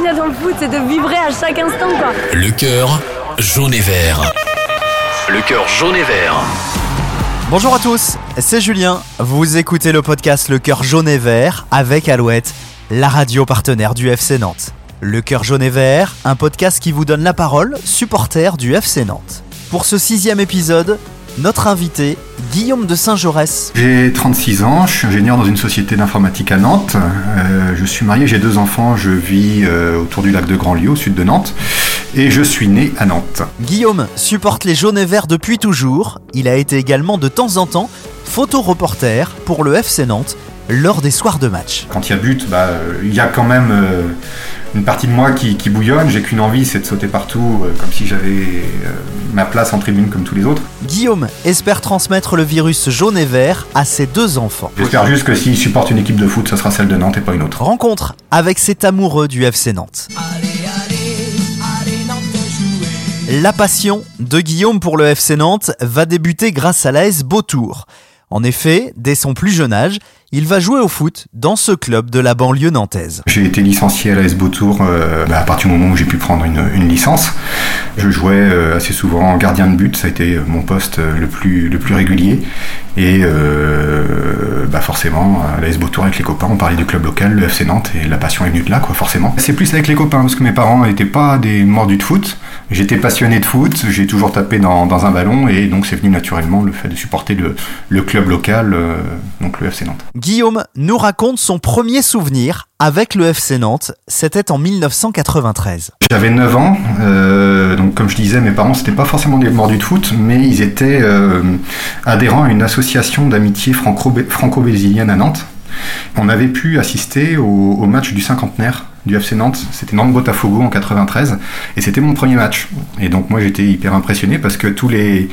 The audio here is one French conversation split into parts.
qu'il y a dans le foot, c'est de vibrer à chaque instant, quoi. Le cœur jaune et vert. Le cœur jaune et vert. Bonjour à tous, c'est Julien. Vous écoutez le podcast Le cœur jaune et vert avec Alouette, la radio partenaire du FC Nantes. Le cœur jaune et vert, un podcast qui vous donne la parole, supporter du FC Nantes. Pour ce sixième épisode, notre invité, Guillaume de Saint-Jaurès. J'ai 36 ans, je suis ingénieur dans une société d'informatique à Nantes. Euh, je suis marié, j'ai deux enfants, je vis euh, autour du lac de Grandlieu, au sud de Nantes. Et je suis né à Nantes. Guillaume supporte les jaunes et verts depuis toujours. Il a été également de temps en temps photo-reporter pour le FC Nantes lors des soirs de match. Quand il y a but, bah, il y a quand même euh, une partie de moi qui, qui bouillonne. J'ai qu'une envie, c'est de sauter partout, euh, comme si j'avais euh, ma place en tribune comme tous les autres. Guillaume espère transmettre le virus jaune et vert à ses deux enfants. J'espère juste que s'il supporte une équipe de foot, ce sera celle de Nantes et pas une autre. Rencontre avec cet amoureux du FC Nantes. La passion de Guillaume pour le FC Nantes va débuter grâce à l'AS Beautour. En effet, dès son plus jeune âge, il va jouer au foot dans ce club de la banlieue nantaise. J'ai été licencié à l'AS Beautour euh, bah, à partir du moment où j'ai pu prendre une, licence. Je jouais euh, assez souvent gardien de but, ça a été mon poste euh, le plus, le plus régulier. Et euh, bah forcément, à l'AS Beautour avec les copains, on parlait du club local, le FC Nantes, et la passion est venue de là, quoi, forcément. C'est plus avec les copains, parce que mes parents n'étaient pas des mordus de foot. J'étais passionné de foot, j'ai toujours tapé dans, dans un ballon, et donc c'est venu naturellement le fait de supporter le, le club local, euh, donc le FC Nantes. Guillaume nous raconte son premier souvenir avec le FC Nantes. C'était en 1993. J'avais 9 ans, euh, donc comme je disais, mes parents c'était pas forcément des mordus de foot, mais ils étaient euh, adhérents à une association d'amitié franco- franco-brésilienne à Nantes. On avait pu assister au match du cinquantenaire du FC Nantes, c'était Nantes-Botafogo en 93, et c'était mon premier match. Et donc moi j'étais hyper impressionné parce que tous les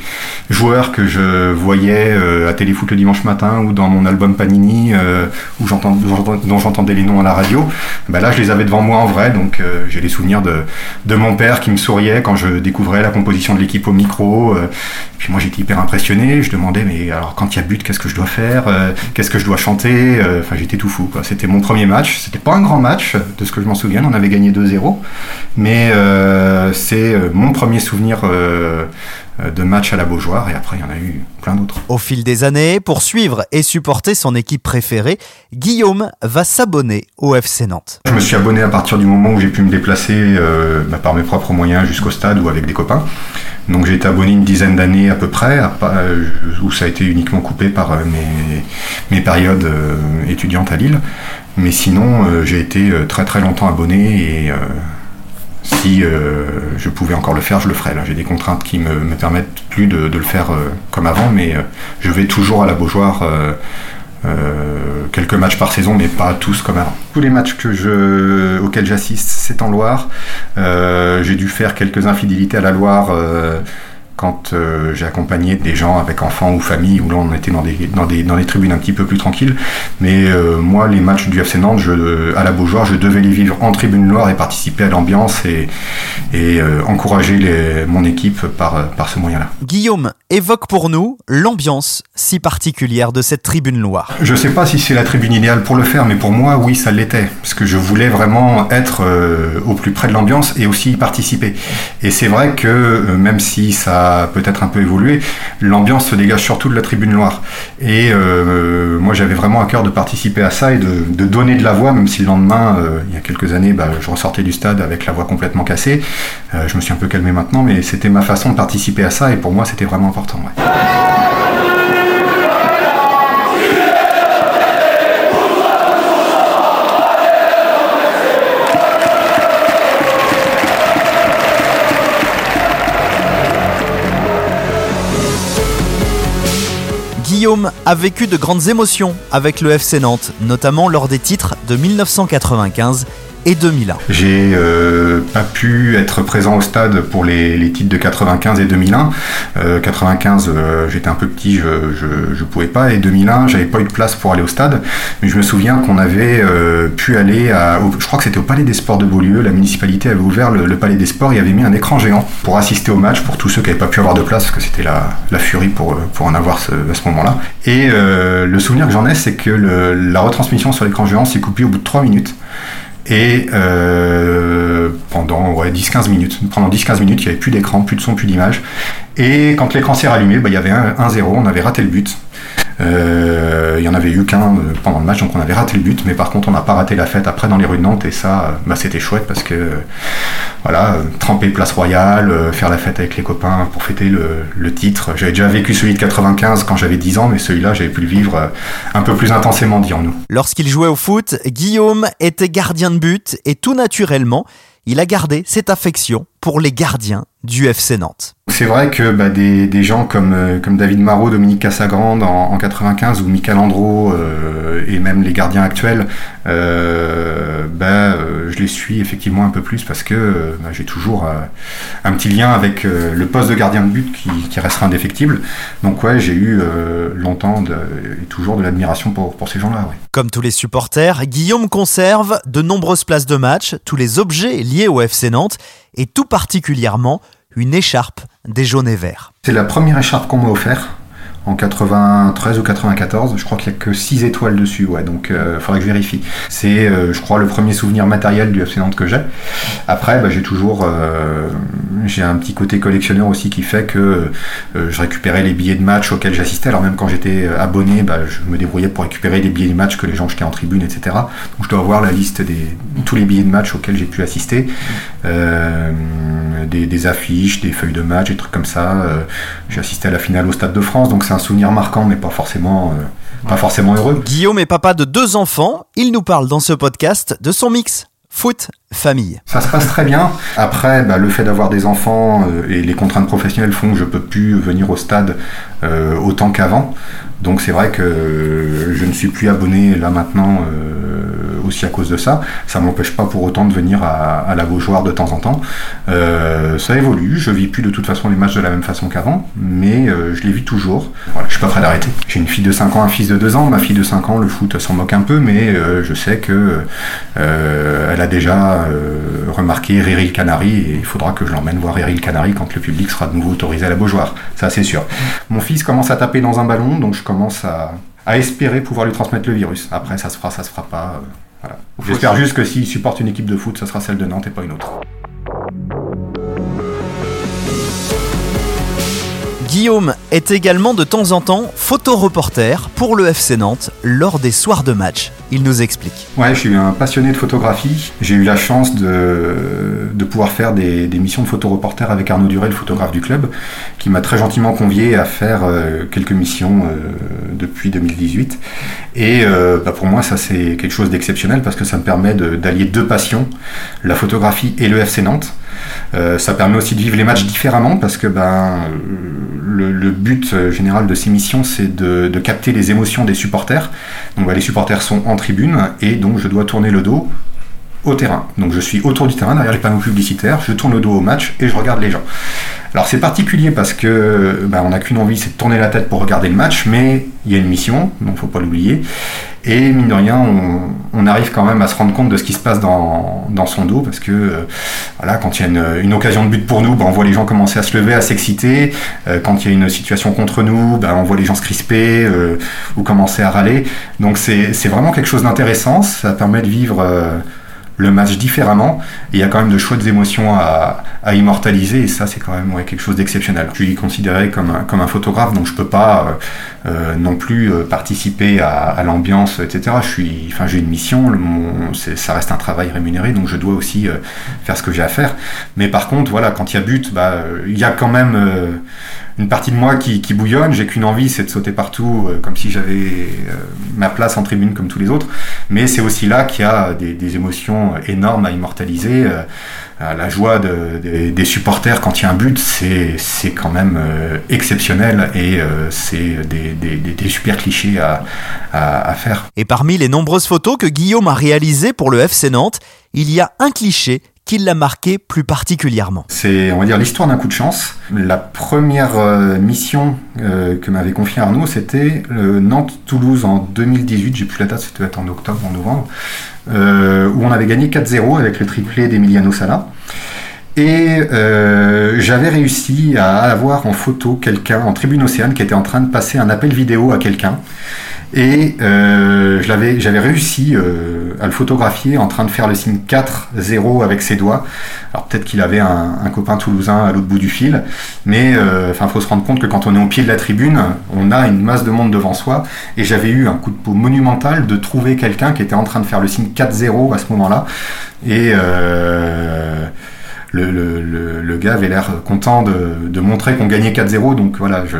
joueurs que je voyais euh, à Téléfoot le dimanche matin ou dans mon album Panini, euh, où dont j'entendais les noms à la radio, bah là je les avais devant moi en vrai, donc euh, j'ai les souvenirs de, de mon père qui me souriait quand je découvrais la composition de l'équipe au micro. euh, puis moi j'étais hyper impressionné, je demandais mais alors quand il y a but qu'est-ce que je dois faire, qu'est-ce que je dois chanter, enfin j'étais tout fou quoi. C'était mon premier match, c'était pas un grand match de ce que je m'en souviens, on avait gagné 2-0, mais euh, c'est euh, mon premier souvenir euh, de match à la Beaujoire et après il y en a eu plein d'autres. Au fil des années, pour suivre et supporter son équipe préférée, Guillaume va s'abonner au FC Nantes. Je me suis abonné à partir du moment où j'ai pu me déplacer euh, bah, par mes propres moyens jusqu'au stade ou avec des copains. Donc j'ai été abonné une dizaine d'années à peu près, où ça a été uniquement coupé par mes, mes périodes étudiantes à Lille. Mais sinon, euh, j'ai été euh, très très longtemps abonné et euh, si je pouvais encore le faire, je le ferais. J'ai des contraintes qui me, me permettent plus de, de le faire comme avant, mais je vais toujours à la Beaujoire. quelques matchs par saison, mais pas tous comme avant. Tous les matchs auxquels j'assiste, c'est en Loire. J'ai dû faire quelques infidélités à la Loire quand euh, j'ai accompagné des gens avec enfants ou famille, où là on était dans des, dans des, dans des tribunes un petit peu plus tranquilles. Mais euh, moi, les matchs du FC Nantes, je, à la Beaujoire, je devais les vivre en tribune Loire et participer à l'ambiance et, euh, encourager mon équipe par, par ce moyen-là. Guillaume évoque pour nous l'ambiance si particulière de cette tribune Loire. Je sais pas si c'est la tribune idéale pour le faire, mais pour moi, oui, ça l'était. Parce que je voulais vraiment être euh, au plus près de l'ambiance et aussi y participer. Et c'est vrai que, euh, même si ça a peut-être un peu évolué, l'ambiance se dégage surtout de la tribune Loire. Et euh, moi, j'avais vraiment à cœur de participer à ça et de, donner de la voix, même si le lendemain, il y a quelques années, bah, je ressortais du stade avec la voix complètement cassée. Je me suis un peu calmé maintenant, mais c'était ma façon de participer à ça et pour moi, c'était vraiment Guillaume a vécu de grandes émotions avec le FC Nantes, notamment lors des titres de 1995 et 2001. J'ai euh, pas pu être présent au stade pour les, les titres de 95 et 2001. Euh, 95, euh, j'étais un peu petit, je, je, je pouvais pas. Et 2001, j'avais pas eu de place pour aller au stade. Mais je me souviens qu'on avait euh, pu aller à, je crois que c'était au Palais des Sports de Beaulieu. La municipalité avait ouvert le, Palais des Sports et avait mis un écran géant pour assister au match pour tous ceux qui n'avaient pas pu avoir de place parce que c'était la, la furie pour, pour en avoir à ce moment-là. Et le souvenir que j'en ai, c'est que la retransmission sur l'écran géant s'est coupée au bout de 3 minutes. Et pendant ouais, 10-15 minutes, pendant 10-15 minutes, il n'y avait plus d'écran, plus de son, plus d'image. Et quand l'écran s'est rallumé, bah, il y avait un 0 on avait raté le but. Euh, il y en avait eu qu'un euh, pendant le match, donc on avait raté le but, mais par contre on n'a pas raté la fête après dans les rues de Nantes et ça, euh, bah, c'était chouette parce que voilà, tremper place royale, faire la fête avec les copains pour fêter le, titre. J'avais déjà vécu celui de 95 quand j'avais 10 ans, mais celui-là j'avais pu le vivre un peu plus intensément, dirons-nous. Lorsqu'il jouait au foot, Guillaume était gardien de but et tout naturellement, il a gardé cette affection pour les gardiens du FC Nantes. C'est vrai que bah, des, gens comme, euh, comme David Marot, Dominique Cassagrande en, en 95 ou Michael Andro euh, et même les gardiens actuels, euh, bah, je les suis effectivement un peu plus parce que bah, j'ai toujours un petit lien avec le poste de gardien de but qui, qui restera indéfectible. Donc ouais, j'ai eu longtemps et toujours de l'admiration pour, pour ces gens-là. Comme tous les supporters, Guillaume conserve de nombreuses places de match, tous les objets liés au FC Nantes et tout particulièrement une écharpe des jaunes et verts. C'est la première écharpe qu'on m'a offert en 93 ou 94. Je crois qu'il n'y a que 6 étoiles dessus, ouais, donc il euh, faudrait que je vérifie. C'est, euh, je crois, le premier souvenir matériel du FC Nantes que j'ai. Après, bah, j'ai toujours, euh, j'ai un petit côté collectionneur aussi qui fait que je récupérais les billets de match auxquels j'assistais. Alors même quand j'étais abonné, bah, je me débrouillais pour récupérer les billets de match que les gens jetaient en tribune, etc. Donc je dois avoir la liste des tous les billets de match auxquels j'ai pu assister, des, des, affiches, des feuilles de match, des trucs comme ça. j'ai assisté à la finale au Stade de France, donc c'est un souvenir marquant, mais pas forcément, euh, pas forcément heureux. Guillaume est papa de deux enfants. Il nous parle dans ce podcast de son mix foot, famille. Ça se passe très bien. Après, bah, le fait d'avoir des enfants euh, et les contraintes professionnelles font que je peux plus venir au stade euh, autant qu'avant. Donc c'est vrai que je ne suis plus abonné là maintenant aussi à cause de ça. Ça m'empêche pas pour autant de venir à, la Beaujoire de temps en temps. Euh, ça évolue, je vis plus de toute façon les matchs de la même façon qu'avant, mais euh, je les vis toujours. Voilà, je suis pas prêt d'arrêter. J'ai une fille de 5 ans, un fils de 2 ans. Ma fille de 5 ans, le foot s'en moque un peu, mais euh, je sais que elle a déjà remarqué Riri le Canari et il faudra que je l'emmène voir Riri le Canari quand le public sera de nouveau autorisé à la Beaujoire. Ça c'est sûr. Mon fils commence à taper dans un ballon, donc je commence à, à espérer pouvoir lui transmettre le virus. Après, ça se fera, ça se fera pas. J'espère juste que s'il supporte une équipe de foot, ça sera celle de Nantes et pas une autre. Guillaume est également de temps en temps photoreporter pour le FC Nantes lors des soirs de match. Il nous explique. Ouais, je suis un passionné de photographie. J'ai eu la chance de, de pouvoir faire des, missions de photoreporter avec Arnaud Durel, le photographe du club, qui m'a très gentiment convié à faire euh, quelques missions euh, depuis 2018. Et euh, bah pour moi, ça c'est quelque chose d'exceptionnel parce que ça me permet d'allier deux passions, la photographie et le FC Nantes. ça permet aussi de vivre les matchs différemment parce que ben but euh, général de ces missions, c'est de, capter les émotions des supporters. Donc bah, les supporters sont en tribune et donc je dois tourner le dos au terrain. Donc je suis autour du terrain, derrière les panneaux publicitaires, je tourne le dos au match et je regarde les gens. Alors c'est particulier parce que bah, on n'a qu'une envie, c'est de tourner la tête pour regarder le match, mais il y a une mission, donc faut pas l'oublier. Et mine de rien, on, arrive quand même à se rendre compte de ce qui se passe dans, son dos, parce que euh, voilà, quand il y a une, occasion de but pour nous, bah, on voit les gens commencer à se lever, à s'exciter. Euh, quand il y a une situation contre nous, bah, on voit les gens se crisper euh, ou commencer à râler. Donc c'est vraiment quelque chose d'intéressant. Ça permet de vivre le match différemment. Il y a quand même de chouettes émotions à, immortaliser, et ça, c'est quand même quelque chose d'exceptionnel. Je suis considéré comme un, comme un photographe, donc je peux pas euh, euh, non plus euh, participer à, l'ambiance, etc. Je suis, enfin, j'ai une mission, ça reste un travail rémunéré, donc je dois aussi faire ce que j'ai à faire. Mais par contre, voilà, quand il y a but, bah, il y a quand même une partie de moi qui, bouillonne. J'ai qu'une envie, c'est de sauter partout, comme si j'avais ma place en tribune comme tous les autres. Mais c'est aussi là qu'il y a des, émotions énormes à immortaliser. la joie des supporters quand il y a un but, c'est quand même exceptionnel et c'est des, des, super clichés à, à, faire. Et parmi les nombreuses photos que Guillaume a réalisées pour le FC Nantes, il y a un cliché qui l'a marqué plus particulièrement C'est, on dire, l'histoire d'un coup de chance. La première euh, mission euh, que m'avait confié Arnaud, c'était Nantes-Toulouse en 2018. J'ai plus la date, c'était en octobre, en novembre, euh, où on avait gagné 4-0 avec le triplé d'Emiliano Sala. Et euh, j'avais réussi à avoir en photo quelqu'un en tribune océane qui était en train de passer un appel vidéo à quelqu'un. Et euh, j'avais réussi euh, à le photographier en train de faire le signe 4-0 avec ses doigts. Alors peut-être qu'il avait un, copain toulousain à l'autre bout du fil, mais enfin faut se rendre compte que quand on est au pied de la tribune, on a une masse de monde devant soi, et j'avais eu un coup de peau monumental de trouver quelqu'un qui était en train de faire le signe 4-0 à ce moment-là, et le, le, le, gars avait l'air content de, de montrer qu'on gagnait 4-0. Donc voilà, je,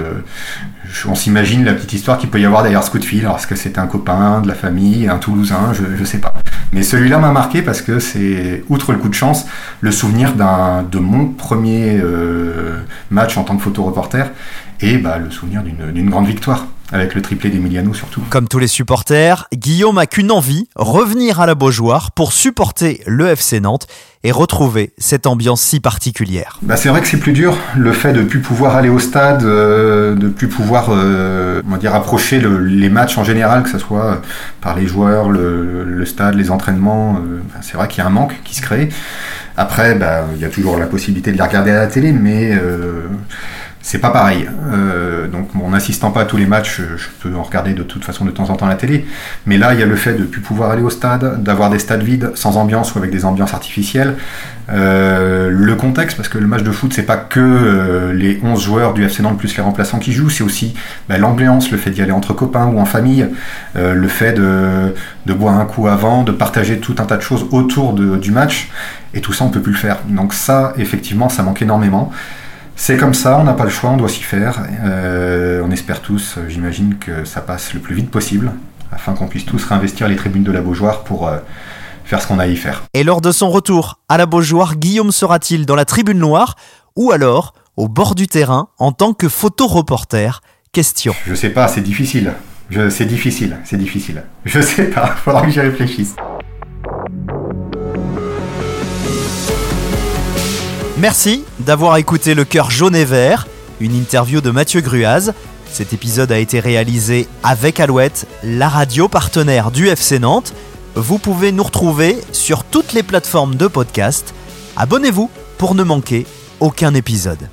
on s'imagine la petite histoire qu'il peut y avoir derrière ce coup de fil. Alors, est-ce que c'était un copain, de la famille, un Toulousain Je ne sais pas. Mais celui-là m'a marqué parce que c'est, outre le coup de chance, le souvenir d'un, de mon premier euh, match en tant que photoreporter et bah, le souvenir d'une grande victoire avec le triplé d'Emiliano surtout. Comme tous les supporters, Guillaume a qu'une envie, revenir à la Beaujoire pour supporter le FC Nantes et retrouver cette ambiance si particulière. Bah c'est vrai que c'est plus dur, le fait de plus pouvoir aller au stade, euh, de plus pouvoir euh, dire approcher les matchs en général, que ce soit par les joueurs, le, stade, les entraînements, euh, c'est vrai qu'il y a un manque qui se crée. Après, bah, il y a toujours la possibilité de les regarder à la télé, mais c'est pas pareil. Euh, donc en n'assistant pas à tous les matchs, je peux en regarder de toute façon de temps en temps la télé. Mais là, il y a le fait de ne plus pouvoir aller au stade, d'avoir des stades vides, sans ambiance ou avec des ambiances artificielles. Euh, le contexte, parce que le match de foot, c'est pas que euh, les 11 joueurs du FC Nantes plus les remplaçants qui jouent, c'est aussi bah, l'ambiance, le fait d'y aller entre copains ou en famille, le fait de, boire un coup avant, de partager tout un tas de choses autour du match. Et tout ça, on peut plus le faire. Donc ça, effectivement, ça manque énormément. C'est comme ça, on n'a pas le choix, on doit s'y faire. Euh, on espère tous, euh, j'imagine, que ça passe le plus vite possible, afin qu'on puisse tous réinvestir les tribunes de la Beaujoire pour euh, faire ce qu'on a à y faire. Et lors de son retour à la Beaujoire, Guillaume sera-t-il dans la tribune noire ou alors au bord du terrain en tant que photoreporter? Question. Je sais pas, c'est difficile. c'est difficile, c'est difficile. Je sais pas, faudra que j'y réfléchisse. Merci d'avoir écouté Le Cœur jaune et vert, une interview de Mathieu Gruaz. Cet épisode a été réalisé avec Alouette, la radio partenaire du FC Nantes. Vous pouvez nous retrouver sur toutes les plateformes de podcast. Abonnez-vous pour ne manquer aucun épisode.